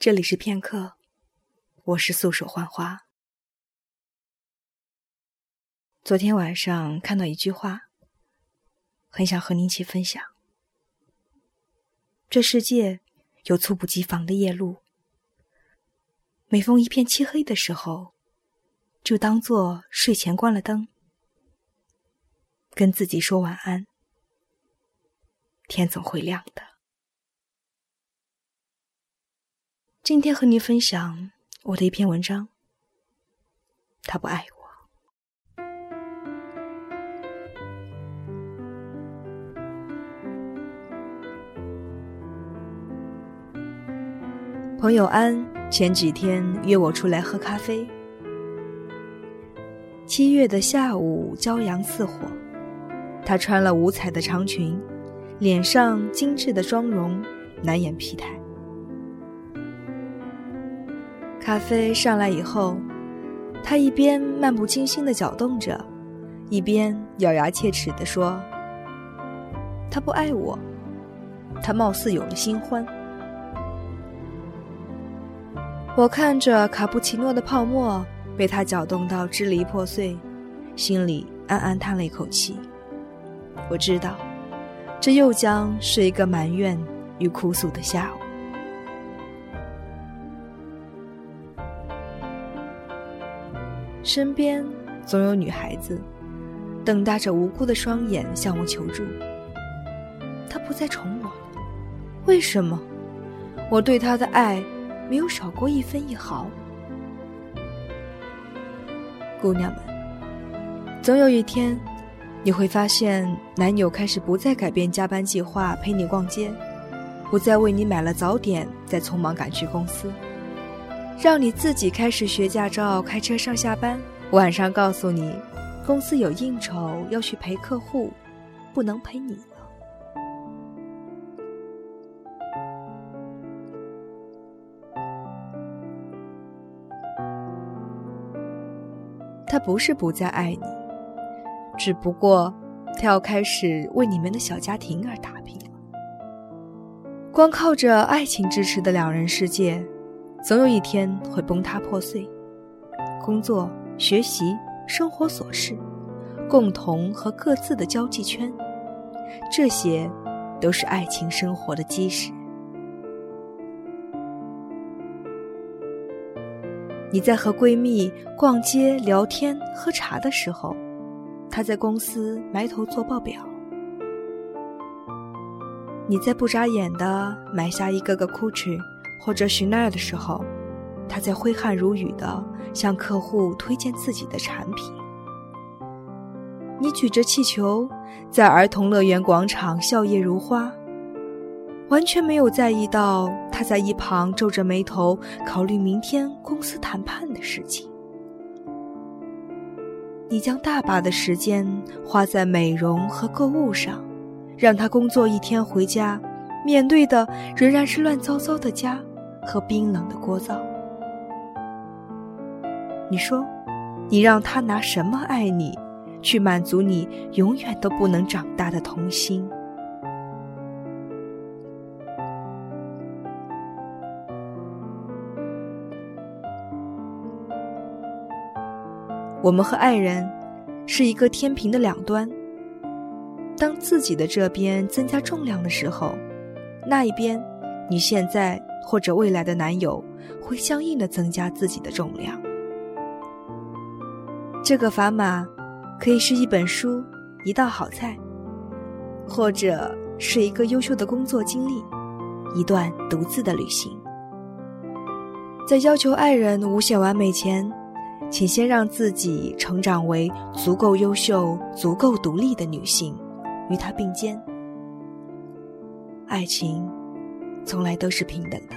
这里是片刻，我是素手浣花。昨天晚上看到一句话，很想和您一起分享。这世界有猝不及防的夜路，每逢一片漆黑的时候，就当做睡前关了灯，跟自己说晚安。天总会亮的。今天和您分享我的一篇文章。他不爱我。朋友安前几天约我出来喝咖啡。七月的下午，骄阳似火，她穿了五彩的长裙。脸上精致的妆容难掩疲态。咖啡上来以后，他一边漫不经心的搅动着，一边咬牙切齿地说：“他不爱我，他貌似有了新欢。”我看着卡布奇诺的泡沫被他搅动到支离破碎，心里暗暗叹了一口气。我知道。这又将是一个埋怨与哭诉的下午。身边总有女孩子瞪大着无辜的双眼向我求助。他不再宠我了，为什么？我对他的爱没有少过一分一毫。姑娘们，总有一天。你会发现，男友开始不再改变加班计划陪你逛街，不再为你买了早点再匆忙赶去公司，让你自己开始学驾照开车上下班。晚上告诉你，公司有应酬要去陪客户，不能陪你了。他不是不再爱你。只不过，他要开始为你们的小家庭而打拼了。光靠着爱情支持的两人世界，总有一天会崩塌破碎。工作、学习、生活琐事，共同和各自的交际圈，这些都是爱情生活的基石。你在和闺蜜逛街、聊天、喝茶的时候。她在公司埋头做报表，你在不眨眼的买下一个个裤裙或者 Chanel 的时候，他在挥汗如雨的向客户推荐自己的产品。你举着气球在儿童乐园广场笑靥如花，完全没有在意到他在一旁皱着眉头考虑明天公司谈判的事情。你将大把的时间花在美容和购物上，让他工作一天回家，面对的仍然是乱糟糟的家和冰冷的聒噪。你说，你让他拿什么爱你，去满足你永远都不能长大的童心？我们和爱人是一个天平的两端。当自己的这边增加重量的时候，那一边，你现在或者未来的男友会相应的增加自己的重量。这个砝码可以是一本书、一道好菜，或者是一个优秀的工作经历，一段独自的旅行。在要求爱人无限完美前。请先让自己成长为足够优秀、足够独立的女性，与他并肩。爱情从来都是平等的，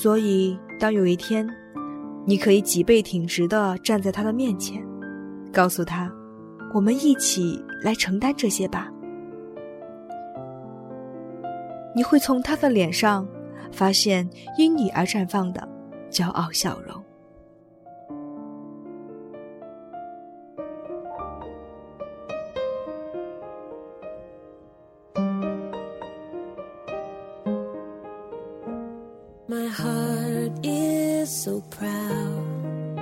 所以当有一天，你可以脊背挺直地站在他的面前，告诉他：“我们一起来承担这些吧。”你会从他的脸上。发现因你而绽放的骄傲笑容。My heart is so proud.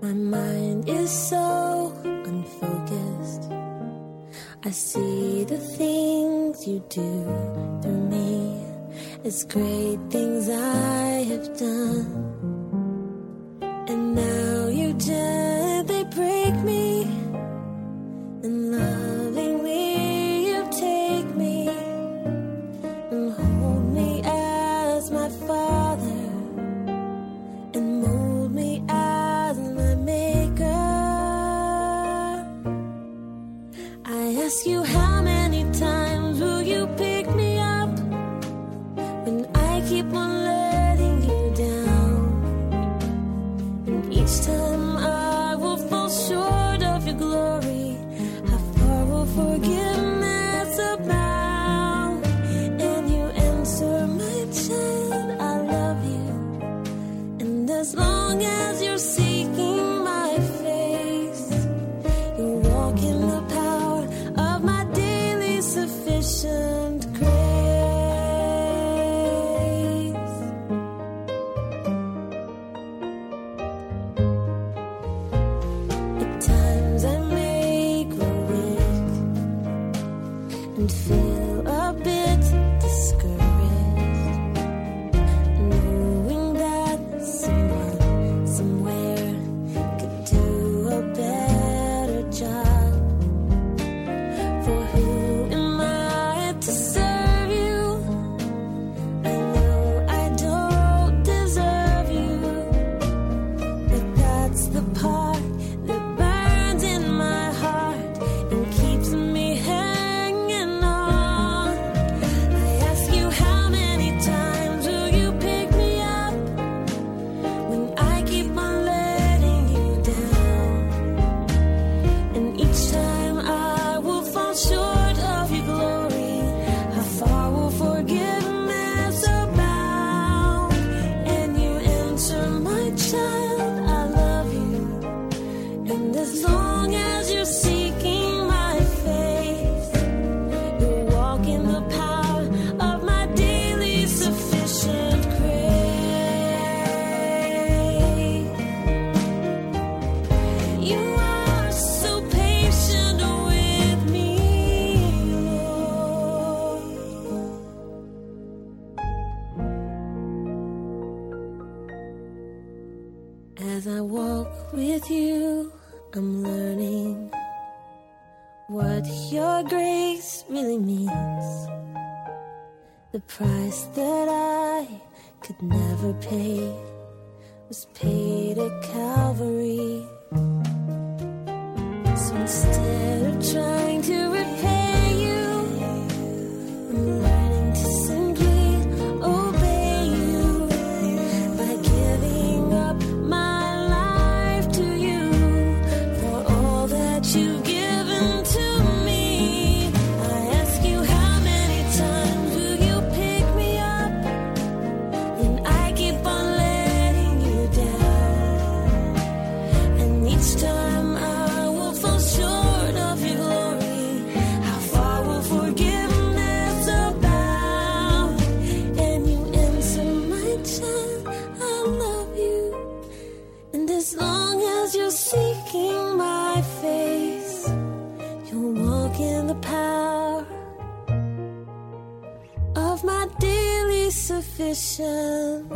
My mind is so unfocused. I see the things you do through me. It's great things I have done. With you, I'm learning what your grace really means. The price that I could never pay was paid at Calvary. So instead of trying face. you walk in the power of my daily sufficient.